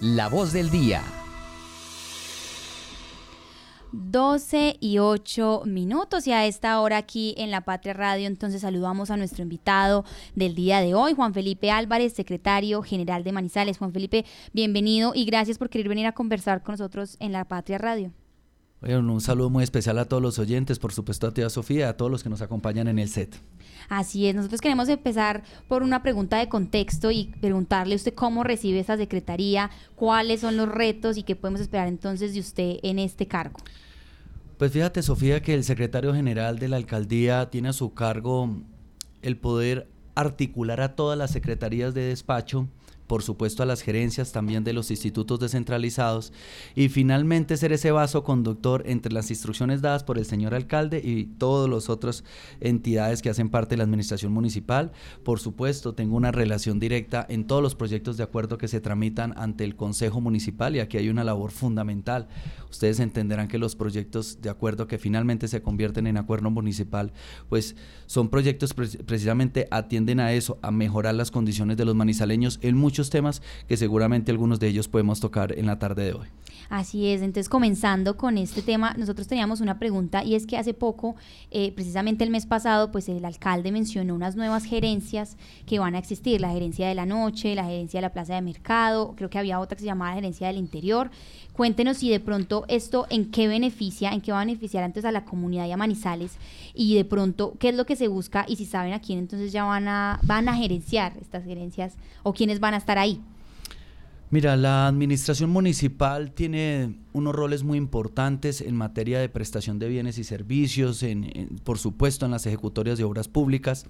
La voz del día. 12 y 8 minutos y a esta hora aquí en La Patria Radio entonces saludamos a nuestro invitado del día de hoy, Juan Felipe Álvarez, secretario general de Manizales. Juan Felipe, bienvenido y gracias por querer venir a conversar con nosotros en La Patria Radio. Bueno, un saludo muy especial a todos los oyentes, por supuesto a tía Sofía, a todos los que nos acompañan en el set. Así es, nosotros queremos empezar por una pregunta de contexto y preguntarle a usted cómo recibe esta secretaría, cuáles son los retos y qué podemos esperar entonces de usted en este cargo. Pues fíjate, Sofía, que el secretario general de la alcaldía tiene a su cargo el poder articular a todas las secretarías de despacho por supuesto a las gerencias también de los institutos descentralizados y finalmente ser ese vaso conductor entre las instrucciones dadas por el señor alcalde y todas las otras entidades que hacen parte de la administración municipal. Por supuesto, tengo una relación directa en todos los proyectos de acuerdo que se tramitan ante el Consejo Municipal y aquí hay una labor fundamental. Ustedes entenderán que los proyectos de acuerdo que finalmente se convierten en acuerdo municipal, pues son proyectos precisamente atienden a eso, a mejorar las condiciones de los manizaleños en muchos temas que seguramente algunos de ellos podemos tocar en la tarde de hoy. Así es, entonces comenzando con este tema, nosotros teníamos una pregunta y es que hace poco, eh, precisamente el mes pasado, pues el alcalde mencionó unas nuevas gerencias que van a existir, la gerencia de la noche, la gerencia de la plaza de mercado, creo que había otra que se llamaba gerencia del interior. Cuéntenos si de pronto esto en qué beneficia, en qué va a beneficiar antes a la comunidad y a Manizales y de pronto qué es lo que se busca y si saben a quién entonces ya van a, van a gerenciar estas gerencias o quiénes van a estar ahí. Mira, la administración municipal tiene unos roles muy importantes en materia de prestación de bienes y servicios, en, por supuesto en las ejecutorias de obras públicas,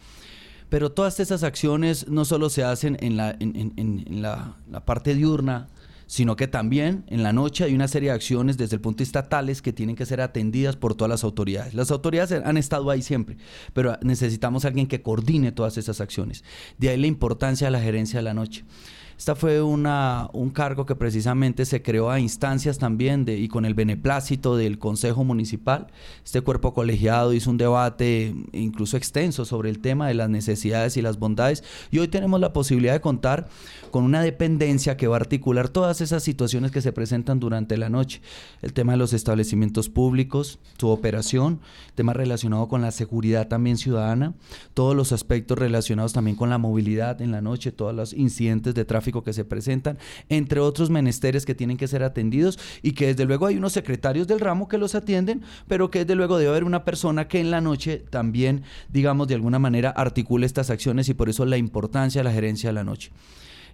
pero todas esas acciones no solo se hacen en la parte diurna sino que también en la noche hay una serie de acciones desde el punto de vista tales que tienen que ser atendidas por todas las autoridades. Las autoridades han estado ahí siempre, pero necesitamos alguien que coordine todas esas acciones. De ahí la importancia de la gerencia de la noche. Esta fue una, un cargo que precisamente se creó a instancias también de, y con el beneplácito del Consejo Municipal. Este cuerpo colegiado hizo un debate incluso extenso sobre el tema de las necesidades y las bondades y hoy tenemos la posibilidad de contar con una dependencia que va a articular todas esas situaciones que se presentan durante la noche. El tema de los establecimientos públicos, su operación, tema relacionado con la seguridad también ciudadana, todos los aspectos relacionados también con la movilidad en la noche, todos los incidentes de tráfico que se presentan, entre otros menesteres que tienen que ser atendidos y que desde luego hay unos secretarios del ramo que los atienden, pero que desde luego debe haber una persona que en la noche también, digamos, de alguna manera articule estas acciones y por eso la importancia de la gerencia de la noche.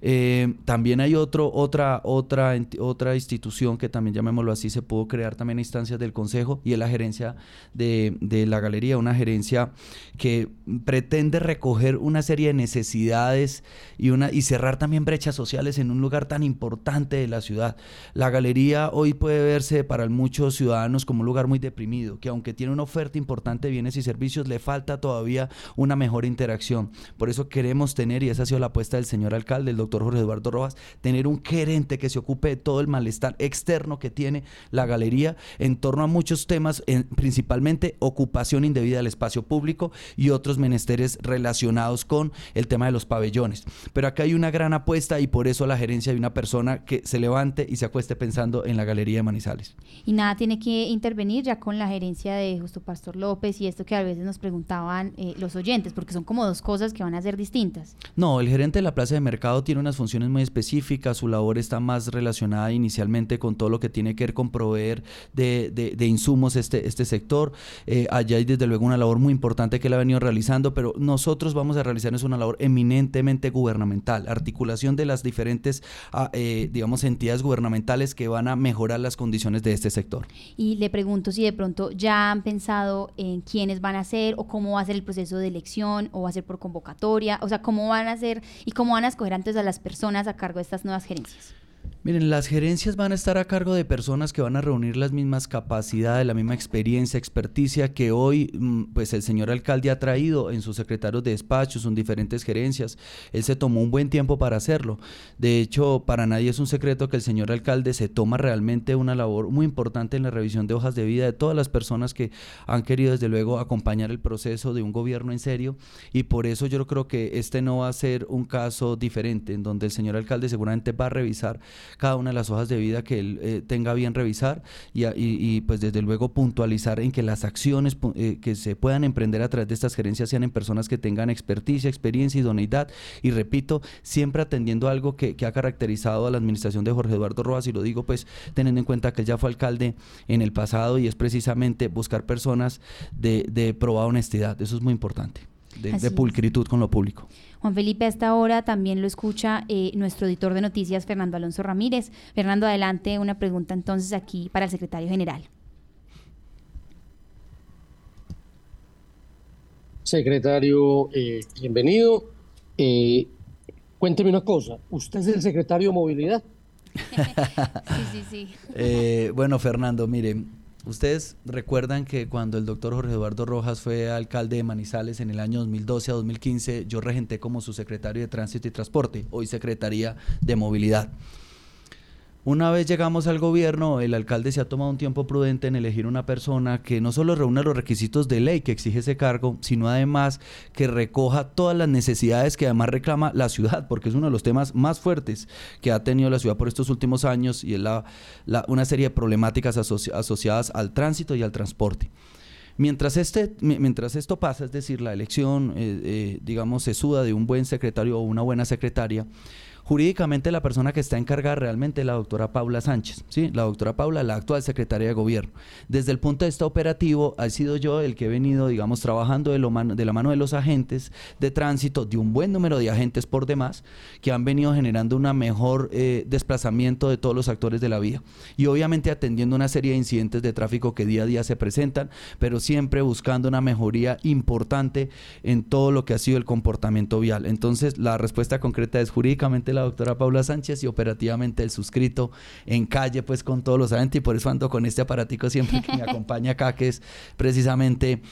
Eh, también hay otro, otra, otra, otra institución que también llamémoslo así, se pudo crear también instancias del Consejo y es la gerencia de, de, la galería, una gerencia que pretende recoger una serie de necesidades y, una, y cerrar también brechas sociales en un lugar tan importante de la ciudad. La galería hoy puede verse para muchos ciudadanos como un lugar muy deprimido, que aunque tiene una oferta importante de bienes y servicios, le falta todavía una mejor interacción. Por eso queremos tener, y esa ha sido la apuesta del señor alcalde, el doctor Jorge Eduardo Rojas, tener un gerente que se ocupe de todo el malestar externo que tiene la galería en torno a muchos temas, principalmente ocupación indebida del espacio público y otros menesteres relacionados con el tema de los pabellones. Pero acá hay una gran apuesta y por eso la gerencia de una persona que se levante y se acueste pensando en la galería de Manizales. Y nada tiene que intervenir ya con la gerencia de Justo Pastor López y esto que a veces nos preguntaban eh, los oyentes, porque son como dos cosas que van a ser distintas. No, el gerente de la plaza de mercado tiene unas funciones muy específicas, su labor está más relacionada inicialmente con todo lo que tiene que ver con proveer de, de, insumos este, este sector. Eh, allá hay desde luego una labor muy importante que él ha venido realizando, pero nosotros vamos a realizar es una labor eminentemente gubernamental, articulación de las diferentes, ah, eh, digamos, entidades gubernamentales que van a mejorar las condiciones de este sector. Y le pregunto si de pronto ya han pensado en quiénes van a ser o cómo va a ser el proceso de elección o va a ser por convocatoria, o sea, cómo van a ser y cómo van a escoger antes a las personas a cargo de estas nuevas gerencias? Miren, las gerencias van a estar a cargo de personas que van a reunir las mismas capacidades, la misma experiencia, experticia que hoy mm, pues el señor alcalde ha traído en sus secretarios de despachos, en diferentes gerencias. Él se tomó un buen tiempo para hacerlo. De hecho, para nadie es un secreto que el señor alcalde se toma realmente una labor muy importante en la revisión de hojas de vida de todas las personas que han querido desde luego acompañar el proceso de un gobierno en serio y por eso yo creo que este no va a ser un caso diferente en donde el señor alcalde seguramente va a revisar cada una de las hojas de vida que él eh, tenga bien revisar y, y, pues desde luego puntualizar en que las acciones eh, que se puedan emprender a través de estas gerencias sean en personas que tengan experticia, experiencia, idoneidad. Y repito, siempre atendiendo algo que, que ha caracterizado a la administración de Jorge Eduardo Rojas y lo digo pues teniendo en cuenta que él ya fue alcalde en el pasado y es precisamente buscar personas de, de probada honestidad, eso es muy importante de, pulcritud con lo público. Juan Felipe, a esta hora también lo escucha eh, nuestro editor de noticias, Fernando Alonso Ramírez. Fernando, adelante, una pregunta entonces aquí para el secretario general. Secretario, eh, bienvenido. Eh, cuénteme una cosa, ¿usted es el secretario de movilidad? sí, sí, sí. bueno, Fernando, mire, Ustedes recuerdan que cuando el doctor Jorge Eduardo Rojas fue alcalde de Manizales en el año 2012 a 2015, yo regenté como su secretario de Tránsito y Transporte, hoy Secretaría de Movilidad. Una vez llegamos al gobierno, el alcalde se ha tomado un tiempo prudente en elegir una persona que no solo reúna los requisitos de ley que exige ese cargo, sino además que recoja todas las necesidades que además reclama la ciudad, porque es uno de los temas más fuertes que ha tenido la ciudad por estos últimos años y es la, una serie de problemáticas asociadas al tránsito y al transporte. Mientras, este, mientras esto pasa, es decir, la elección, eh, eh, digamos, se suda de un buen secretario o una buena secretaria, Jurídicamente la persona que está encargada realmente es la doctora Paula Sánchez, ¿sí? la doctora Paula, la actual secretaria de gobierno. Desde el punto de vista operativo, ha sido yo el que he venido, digamos, trabajando de, la mano de los agentes de tránsito, de un buen número de agentes por demás, que han venido generando un mejor eh, desplazamiento de todos los actores de la vía. Y obviamente atendiendo una serie de incidentes de tráfico que día a día se presentan, pero siempre buscando una mejoría importante en todo lo que ha sido el comportamiento vial. Entonces, la respuesta concreta es jurídicamente la doctora Paula Sánchez y operativamente el suscrito en calle pues con todos los agentes y por eso ando con este aparatico siempre que me acompaña acá que es precisamente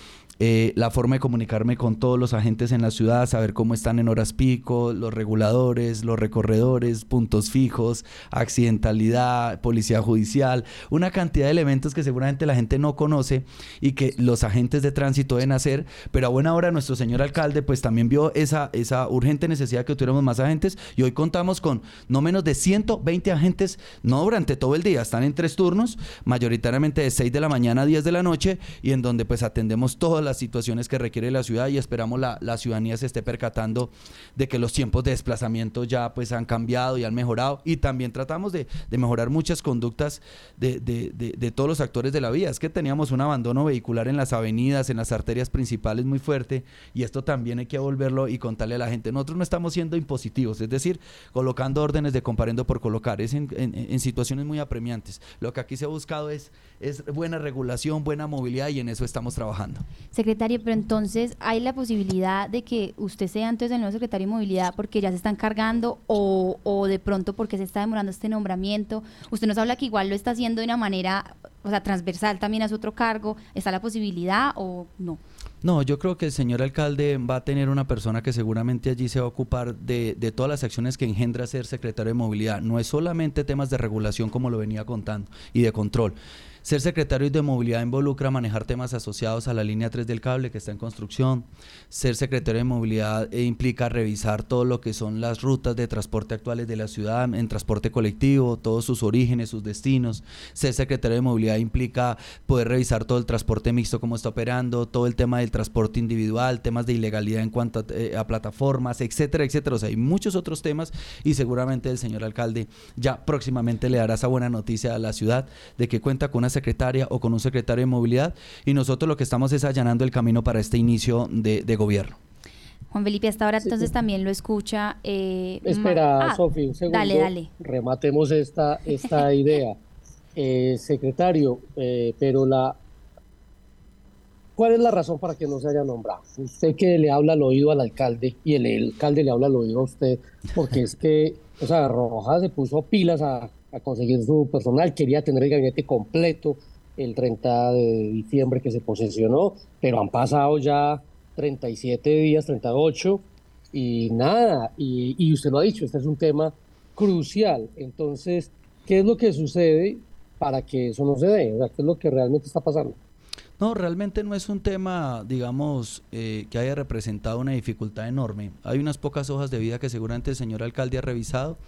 eh, la forma de comunicarme con todos los agentes en la ciudad, saber cómo están en horas pico, los reguladores, los recorredores, puntos fijos, accidentalidad, policía judicial, una cantidad de elementos que seguramente la gente no conoce y que los agentes de tránsito deben hacer, pero a buena hora nuestro señor alcalde pues también vio esa, esa urgente necesidad que tuviéramos más agentes y hoy contamos con no menos de 120 agentes, no durante todo el día, están en tres turnos, mayoritariamente de 6 de la mañana a 10 de la noche y en donde pues atendemos todas las situaciones que requiere la ciudad y esperamos la, la ciudadanía se esté percatando de que los tiempos de desplazamiento ya pues han cambiado y han mejorado y también tratamos de, de mejorar muchas conductas de, de, de, todos los actores de la vía. Es que teníamos un abandono vehicular en las avenidas, en las arterias principales muy fuerte y esto también hay que volverlo y contarle a la gente. Nosotros no estamos siendo impositivos, es decir, colocando órdenes de comparendo por colocar, es en, en, en situaciones muy apremiantes. Lo que aquí se ha buscado es, es buena regulación, buena movilidad y en eso estamos trabajando. Secretario, pero entonces hay la posibilidad de que usted sea entonces el nuevo secretario de movilidad porque ya se están cargando o, o de pronto porque se está demorando este nombramiento. Usted nos habla que igual lo está haciendo de una manera, o sea, transversal también a su otro cargo. ¿Está la posibilidad o no? No, yo creo que el señor alcalde va a tener una persona que seguramente allí se va a ocupar de, de, todas las acciones que engendra ser secretario de movilidad. No es solamente temas de regulación como lo venía contando y de control. Ser secretario de movilidad involucra manejar temas asociados a la línea 3 del cable que está en construcción. Ser secretario de movilidad eh, implica revisar todo lo que son las rutas de transporte actuales de la ciudad en transporte colectivo, todos sus orígenes, sus destinos. Ser secretario de movilidad implica poder revisar todo el transporte mixto, cómo está operando, todo el tema del transporte individual, temas de ilegalidad en cuanto a, eh, plataformas, etcétera, etcétera. O sea, hay muchos otros temas y seguramente el señor alcalde ya próximamente le dará esa buena noticia a la ciudad de que cuenta con una secretaria o con un secretario de movilidad y nosotros lo que estamos es allanando el camino para este inicio de, gobierno. Juan Felipe, hasta ahora entonces también lo escucha. Eh, Espera, ah, Sofi, un segundo. Dale, dale. Rematemos esta, esta idea. Eh, secretario, eh, pero la... ¿Cuál es la razón para que no se haya nombrado? Usted que le habla al oído al alcalde y el, el alcalde le habla al oído a usted, porque es que, o sea, Rojas se puso pilas a a conseguir su personal, quería tener el gabinete completo el 30 de diciembre que se posesionó, pero han pasado ya 37 días, 38 y nada, y, y usted lo ha dicho, este es un tema crucial. Entonces, ¿qué es lo que sucede para que eso no se dé? ¿Qué es lo que realmente está pasando? No, realmente no es un tema, digamos, eh, que haya representado una dificultad enorme. Hay unas pocas hojas de vida que seguramente el señor alcalde ha revisado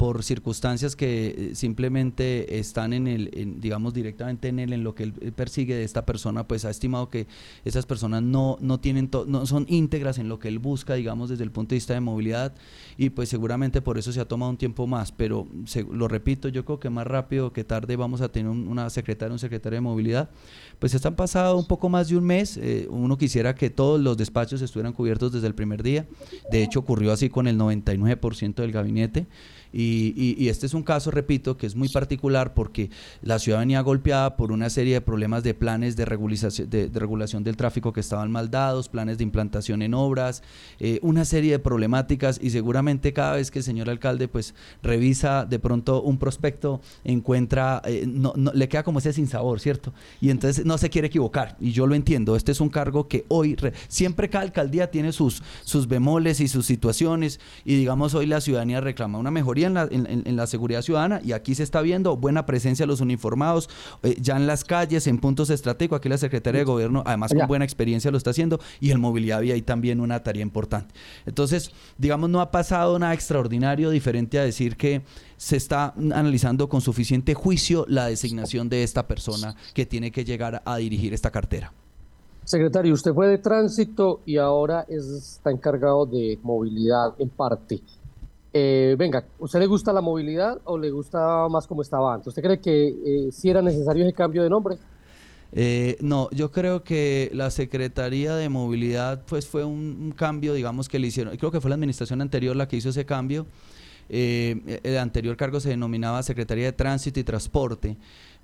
por circunstancias que eh, simplemente están en el, digamos, directamente en él, en lo que él persigue de esta persona, pues ha estimado que esas personas no, no tienen, no son íntegras en lo que él busca, digamos, desde el punto de vista de movilidad y pues seguramente por eso se ha tomado un tiempo más, pero lo repito, yo creo que más rápido que tarde vamos a tener una secretaria, un secretario de movilidad, pues están pasado un poco más de un mes, eh, uno quisiera que todos los despachos estuvieran cubiertos desde el primer día, de hecho ocurrió así con el 99% del gabinete, y, este es un caso, repito, que es muy particular porque la ciudad venía golpeada por una serie de problemas de planes de regulación, de, regulación del tráfico que estaban mal dados, planes de implantación en obras, eh, una serie de problemáticas y seguramente cada vez que el señor alcalde pues revisa de pronto un prospecto, encuentra, eh, no, le queda como ese sinsabor, ¿cierto? Y entonces no se quiere equivocar. Y yo lo entiendo, este es un cargo que hoy, siempre cada alcaldía tiene sus, sus bemoles y sus situaciones. Y digamos hoy la ciudadanía reclama una mejoría en la, seguridad ciudadana y aquí se está viendo buena presencia de los uniformados, eh, ya en las calles, en puntos estratégicos, aquí la Secretaría de Gobierno, además con buena experiencia lo está haciendo y en movilidad había ahí también una tarea importante. Entonces, digamos, no ha pasado nada extraordinario diferente a decir que se está analizando con suficiente juicio la designación de esta persona que tiene que llegar a dirigir esta cartera. Secretario, usted fue de tránsito y ahora está encargado de movilidad en parte. Eh, venga, ¿usted le gusta la movilidad o le gusta más como estaba antes? ¿Usted cree que eh, si era necesario ese cambio de nombre? Eh, no, yo creo que la Secretaría de Movilidad pues fue un, cambio, digamos, que le hicieron, creo que fue la administración anterior la que hizo ese cambio. el anterior cargo se denominaba Secretaría de Tránsito y Transporte.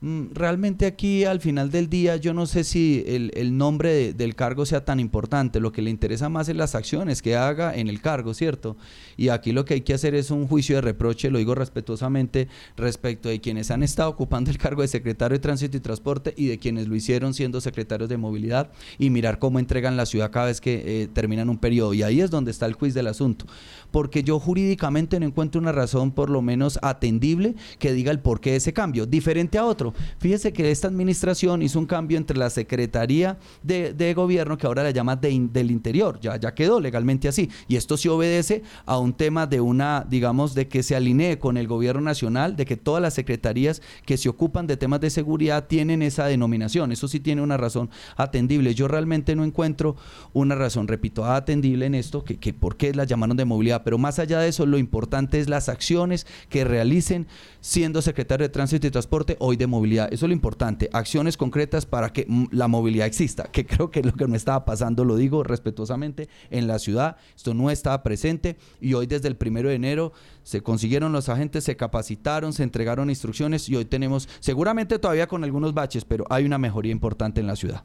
Mm, realmente aquí al final del día yo no sé si el, nombre del cargo sea tan importante, lo que le interesa más es las acciones que haga en el cargo, ¿cierto? Y aquí lo que hay que hacer es un juicio de reproche, lo digo respetuosamente, respecto de quienes han estado ocupando el cargo de secretario de Tránsito y Transporte y de quienes lo hicieron siendo secretarios de Movilidad y mirar cómo entregan la ciudad cada vez que eh, terminan un periodo. Y ahí es donde está el juicio del asunto, porque yo jurídicamente no encuentro una razón por lo menos atendible que diga el porqué de ese cambio, diferente a otro Fíjese que esta administración hizo un cambio entre la Secretaría de, Gobierno, que ahora la llama del Interior, ya, ya quedó legalmente así. Y esto sí obedece a un tema de una, digamos, de que se alinee con el Gobierno Nacional, de que todas las secretarías que se ocupan de temas de seguridad tienen esa denominación. Eso sí tiene una razón atendible. Yo realmente no encuentro una razón, repito, atendible en esto, que, que por qué la llamaron de movilidad. Pero más allá de eso, lo importante es las acciones que realicen siendo secretario de Tránsito y Transporte, hoy de movilidad. Eso es lo importante, acciones concretas para que la movilidad exista, que creo que es lo que no estaba pasando, lo digo respetuosamente, en la ciudad. Esto no estaba presente y hoy desde el primero de enero se consiguieron los agentes, se capacitaron, se entregaron instrucciones y hoy tenemos, seguramente todavía con algunos baches, pero hay una mejoría importante en la ciudad.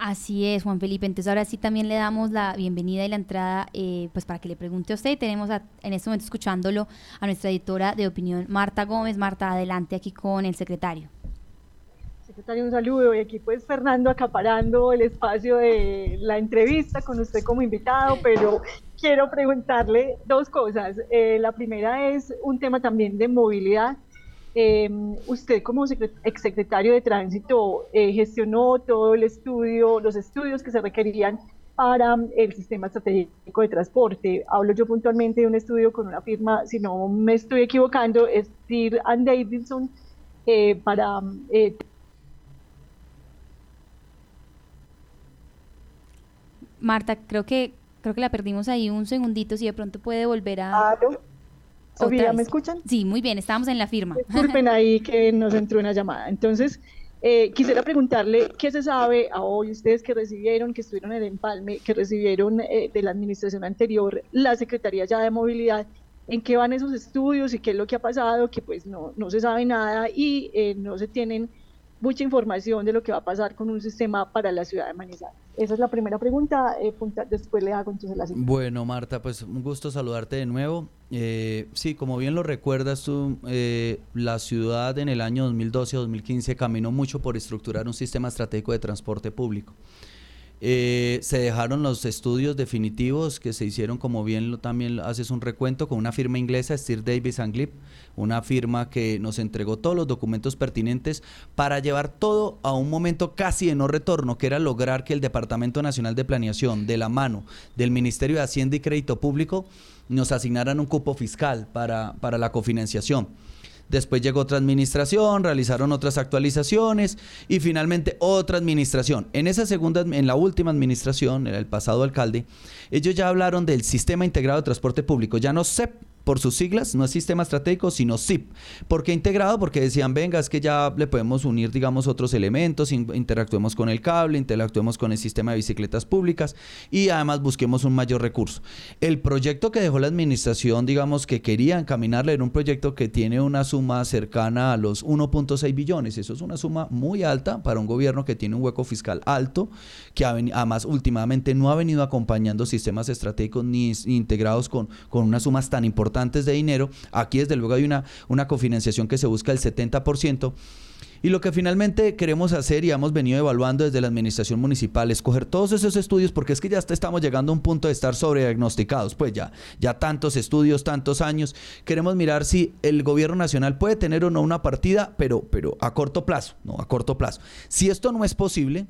Así es, Juan Felipe. Entonces ahora sí también le damos la bienvenida y la entrada eh, pues para que le pregunte a usted. Tenemos en este momento escuchándolo a nuestra editora de opinión, Marta Gómez. Marta, adelante aquí con el secretario. Secretario, un saludo. Y aquí pues Fernando acaparando el espacio de la entrevista con usted como invitado, pero quiero preguntarle dos cosas. Eh, la primera es un tema también de movilidad Em, usted como exsecretario de Tránsito eh, gestionó todo el estudio, los estudios que se requerían para el sistema estratégico de transporte. Hablo yo puntualmente de un estudio con una firma, si no me estoy equivocando, es Deere and Davidson, eh, para... Eh, Marta, creo que creo que la perdimos ahí un segundito, si de pronto puede volver a... Sofía, ¿me escuchan? Sí, muy bien, estábamos en la firma. Disculpen ahí que nos entró una llamada. Entonces, eh, quisiera preguntarle qué se sabe a hoy ustedes que recibieron, que estuvieron en el empalme, que recibieron eh, de la administración anterior la Secretaría ya de Movilidad, en qué van esos estudios y qué es lo que ha pasado, que pues no, no se sabe nada y eh, no se tienen mucha información de lo que va a pasar con un sistema para la ciudad de Manizales. Esa es la primera pregunta, eh, después le hago entonces la siguiente. Bueno, Marta, pues un gusto saludarte de nuevo. Eh, sí, como bien lo recuerdas tú, eh, la ciudad en el año 2012-2015 caminó mucho por estructurar un sistema estratégico de transporte público. Eh, se dejaron los estudios definitivos que se hicieron, como bien lo, también haces un recuento, con una firma inglesa, Stir Davis and Glip, una firma que nos entregó todos los documentos pertinentes para llevar todo a un momento casi de no retorno, que era lograr que el Departamento Nacional de Planeación, de la mano del Ministerio de Hacienda y Crédito Público, nos asignaran un cupo fiscal para, para la cofinanciación. Después llegó otra administración, realizaron otras actualizaciones y finalmente otra administración. En esa segunda, en la última administración, el pasado alcalde, ellos ya hablaron del sistema integrado de transporte público, ya no CEP, por sus siglas, no es sistema estratégico, sino SIP. ¿Por qué integrado? Porque decían, venga, es que ya le podemos unir, digamos, otros elementos, interactuemos con el cable, interactuemos con el sistema de bicicletas públicas y además busquemos un mayor recurso. El proyecto que dejó la administración, digamos, que quería encaminarle era un proyecto que tiene una suma cercana a los 1.6 billones. Eso es una suma muy alta para un gobierno que tiene un hueco fiscal alto, que además últimamente no ha venido acompañando sistemas estratégicos ni, integrados con, con unas sumas tan importantes antes de dinero. Aquí desde luego hay una, una cofinanciación que se busca el 70%. Y lo que finalmente queremos hacer y hemos venido evaluando desde la administración municipal es coger todos esos estudios porque es que ya estamos llegando a un punto de estar sobrediagnosticados, pues ya, ya tantos estudios, tantos años. Queremos mirar si el gobierno nacional puede tener o no una partida, pero, pero a corto plazo, no, a corto plazo. Si esto no es posible,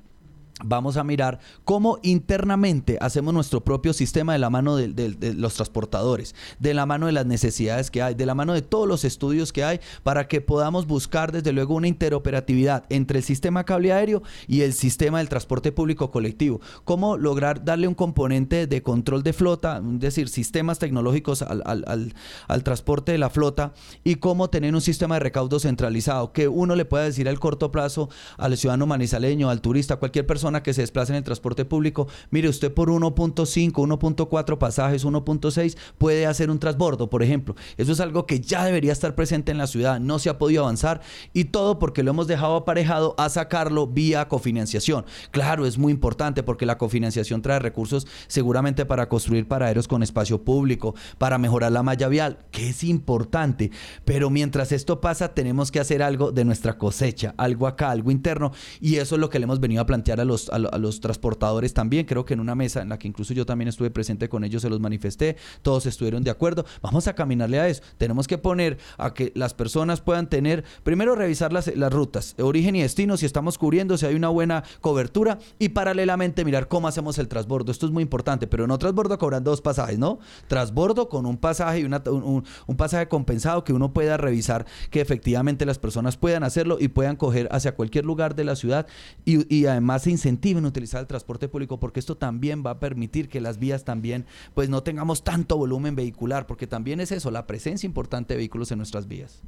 vamos a mirar cómo internamente hacemos nuestro propio sistema de la mano de, los transportadores, de la mano de las necesidades que hay, de la mano de todos los estudios que hay, para que podamos buscar desde luego una interoperatividad entre el sistema cable aéreo y el sistema del transporte público colectivo. Cómo lograr darle un componente de control de flota, es decir, sistemas tecnológicos al, transporte de la flota y cómo tener un sistema de recaudo centralizado, que uno le pueda decir al corto plazo al ciudadano manizaleño, al turista, cualquier persona, que se desplaza en el transporte público, mire, usted por 1.5, 1.4 pasajes, 1.6 puede hacer un transbordo, por ejemplo. Eso es algo que ya debería estar presente en la ciudad, no se ha podido avanzar y todo porque lo hemos dejado aparejado a sacarlo vía cofinanciación. Claro, es muy importante porque la cofinanciación trae recursos seguramente para construir paraderos con espacio público, para mejorar la malla vial, que es importante, pero mientras esto pasa tenemos que hacer algo de nuestra cosecha, algo acá, algo interno y eso es lo que le hemos venido a plantear a los a, los transportadores también. Creo que en una mesa en la que incluso yo también estuve presente con ellos, se los manifesté, todos estuvieron de acuerdo. Vamos a caminarle a eso. Tenemos que poner a que las personas puedan tener, primero revisar las, las rutas, origen y destino, si estamos cubriendo, si hay una buena cobertura y paralelamente mirar cómo hacemos el transbordo. Esto es muy importante, pero no transbordo cobrando dos pasajes, ¿no? Transbordo con un pasaje y un, un pasaje compensado que uno pueda revisar que efectivamente las personas puedan hacerlo y puedan coger hacia cualquier lugar de la ciudad y, y además se incentiven a utilizar el transporte público porque esto también va a permitir que las vías también pues no tengamos tanto volumen vehicular porque también es eso, la presencia importante de vehículos en nuestras vías.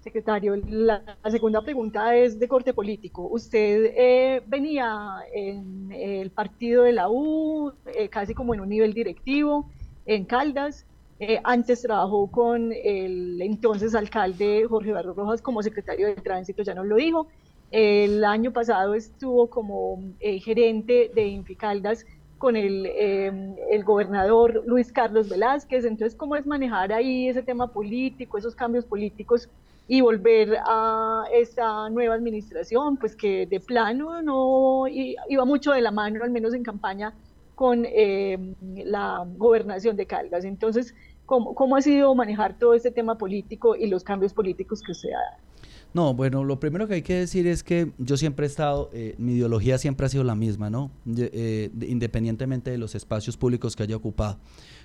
Secretario, la, segunda pregunta es de corte político. Usted eh, venía en el partido de la U, eh, casi como en un nivel directivo, en Caldas. Eh, antes trabajó con el entonces alcalde Jorge Barro Rojas como secretario de tránsito, ya nos lo dijo. El año pasado estuvo como eh, gerente de Inficaldas con el, em, el, gobernador Luis Carlos Velázquez. Entonces, ¿cómo es manejar ahí ese tema político, esos cambios políticos y volver a esta nueva administración? Pues que de plano no iba mucho de la mano, al menos en campaña, con em, la gobernación de Caldas. Entonces, ¿cómo, ¿cómo ha sido manejar todo este tema político y los cambios políticos que usted ha dado? No, bueno, lo primero que hay que decir es que yo siempre he estado, eh, mi ideología siempre ha sido la misma, ¿no? Eh, independientemente de los espacios públicos que haya ocupado.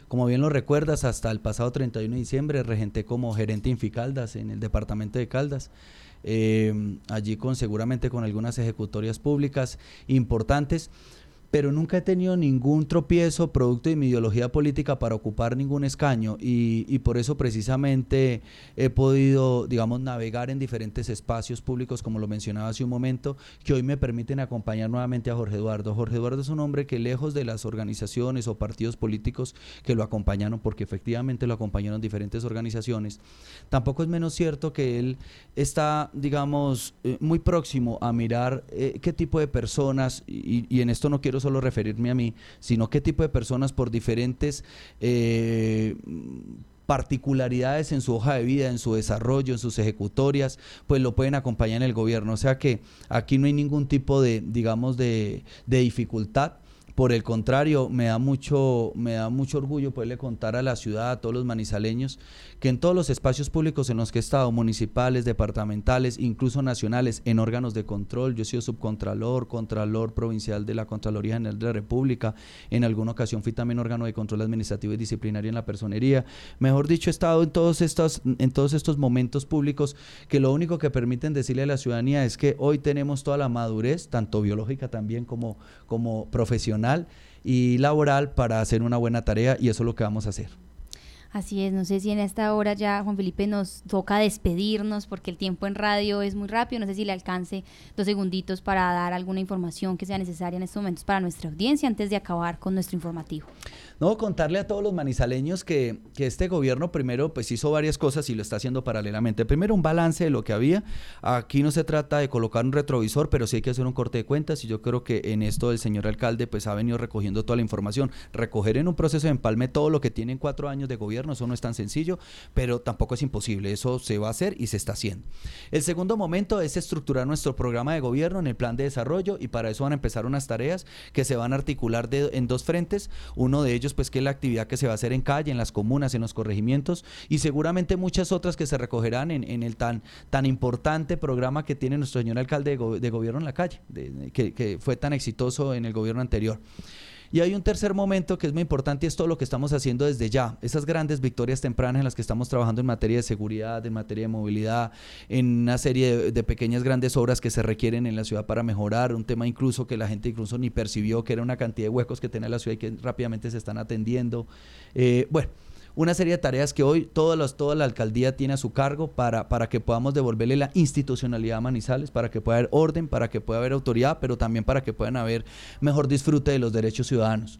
Como bien lo recuerdas, hasta el pasado 31 de diciembre regenté como gerente Inficaldas en el departamento de Caldas. Eh, allí con seguramente con algunas ejecutorias públicas importantes pero nunca he tenido ningún tropiezo producto de mi ideología política para ocupar ningún escaño y, por eso precisamente he podido, digamos, navegar en diferentes espacios públicos, como lo mencionaba hace un momento, que hoy me permiten acompañar nuevamente a Jorge Eduardo. Jorge Eduardo es un hombre que lejos de las organizaciones o partidos políticos que lo acompañaron, porque efectivamente lo acompañaron diferentes organizaciones, tampoco es menos cierto que él está, digamos, eh, muy próximo a mirar eh, qué tipo de personas, y, y en esto no quiero solo referirme a mí, sino qué tipo de personas por diferentes... Eh, particularidades en su hoja de vida, en su desarrollo, en sus ejecutorias, pues lo pueden acompañar en el gobierno. O sea que aquí no hay ningún tipo de, digamos, de, de dificultad por el contrario, me da mucho, me da mucho orgullo poderle contar a la ciudad, a todos los manizaleños, que en todos los espacios públicos en los que he estado, municipales, departamentales, incluso nacionales, en órganos de control, yo he sido subcontralor, contralor provincial de la Contraloría General de la República, en alguna ocasión fui también órgano de control administrativo y disciplinario en la personería. Mejor dicho, he estado en todos estos, en todos estos momentos públicos que lo único que permiten decirle a la ciudadanía es que hoy tenemos toda la madurez, tanto biológica también como, como profesional y laboral para hacer una buena tarea y eso es lo que vamos a hacer. Así es, no sé si en esta hora ya Juan Felipe nos toca despedirnos porque el tiempo en radio es muy rápido, no sé si le alcance dos segunditos para dar alguna información que sea necesaria en estos momentos para nuestra audiencia antes de acabar con nuestro informativo. No, contarle a todos los manizaleños que, que, este gobierno primero pues hizo varias cosas y lo está haciendo paralelamente. Primero un balance de lo que había. Aquí no se trata de colocar un retrovisor, pero sí hay que hacer un corte de cuentas y yo creo que en esto el señor alcalde pues ha venido recogiendo toda la información. Recoger en un proceso de empalme todo lo que tienen cuatro años de gobierno, eso no es tan sencillo, pero tampoco es imposible. Eso se va a hacer y se está haciendo. El segundo momento es estructurar nuestro programa de gobierno en el plan de desarrollo y para eso van a empezar unas tareas que se van a articular en dos frentes. Uno de ellos pues que es la actividad que se va a hacer en calle, en las comunas, en los corregimientos y seguramente muchas otras que se recogerán en, el tan, tan importante programa que tiene nuestro señor alcalde de, gobierno en la calle, que, que fue tan exitoso en el gobierno anterior. Y hay un tercer momento que es muy importante y es todo lo que estamos haciendo desde ya. Esas grandes victorias tempranas en las que estamos trabajando en materia de seguridad, en materia de movilidad, en una serie de, pequeñas grandes obras que se requieren en la ciudad para mejorar. Un tema incluso que la gente incluso ni percibió que era una cantidad de huecos que tenía la ciudad y que rápidamente se están atendiendo. Eh, bueno una serie de tareas que hoy todas las, toda la alcaldía tiene a su cargo para, para que podamos devolverle la institucionalidad a Manizales, para que pueda haber orden, para que pueda haber autoridad, pero también para que puedan haber mejor disfrute de los derechos ciudadanos.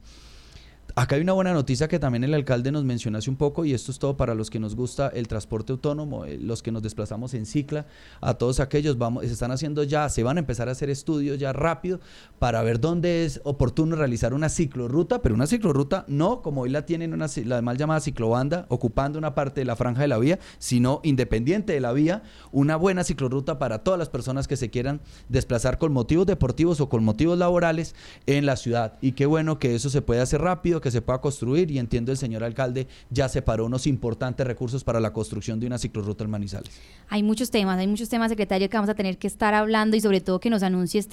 Acá hay una buena noticia que también el alcalde nos mencionó hace un poco y esto es todo para los que nos gusta el transporte autónomo, eh, los que nos desplazamos en cicla, a todos aquellos vamos, se están haciendo ya, se van a empezar a hacer estudios ya rápido para ver dónde es oportuno realizar una ciclorruta, pero una ciclorruta no como hoy la tienen una, la mal llamada ciclobanda, ocupando una parte de la franja de la vía, sino independiente de la vía, una buena ciclorruta para todas las personas que se quieran desplazar con motivos deportivos o con motivos laborales en la ciudad. Y qué bueno que eso se puede hacer rápido, que se pueda construir y entiendo el señor alcalde ya separó unos importantes recursos para la construcción de una ciclorruta en. Hay muchos temas, hay muchos temas, secretario, que vamos a tener que estar hablando y sobre todo que nos anuncie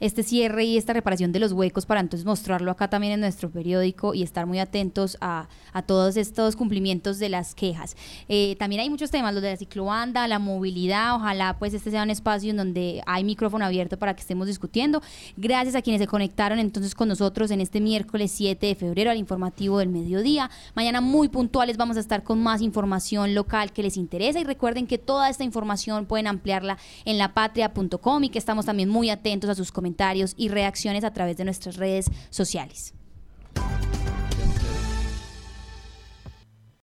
este cierre y esta reparación de los huecos para entonces mostrarlo acá también en nuestro periódico y estar muy atentos a, todos estos cumplimientos de las quejas. Eh, también hay muchos temas, los de la ciclobanda, la movilidad, ojalá pues este sea un espacio en donde hay micrófono abierto para que estemos discutiendo. Gracias a quienes se conectaron entonces con nosotros en este miércoles 7 de febrero al informativo del mediodía. Mañana muy puntuales vamos a estar con más información local que les interesa y recuerden que toda esta información pueden ampliarla en lapatria.com y que estamos también muy atentos a sus comentarios y reacciones a través de nuestras redes sociales.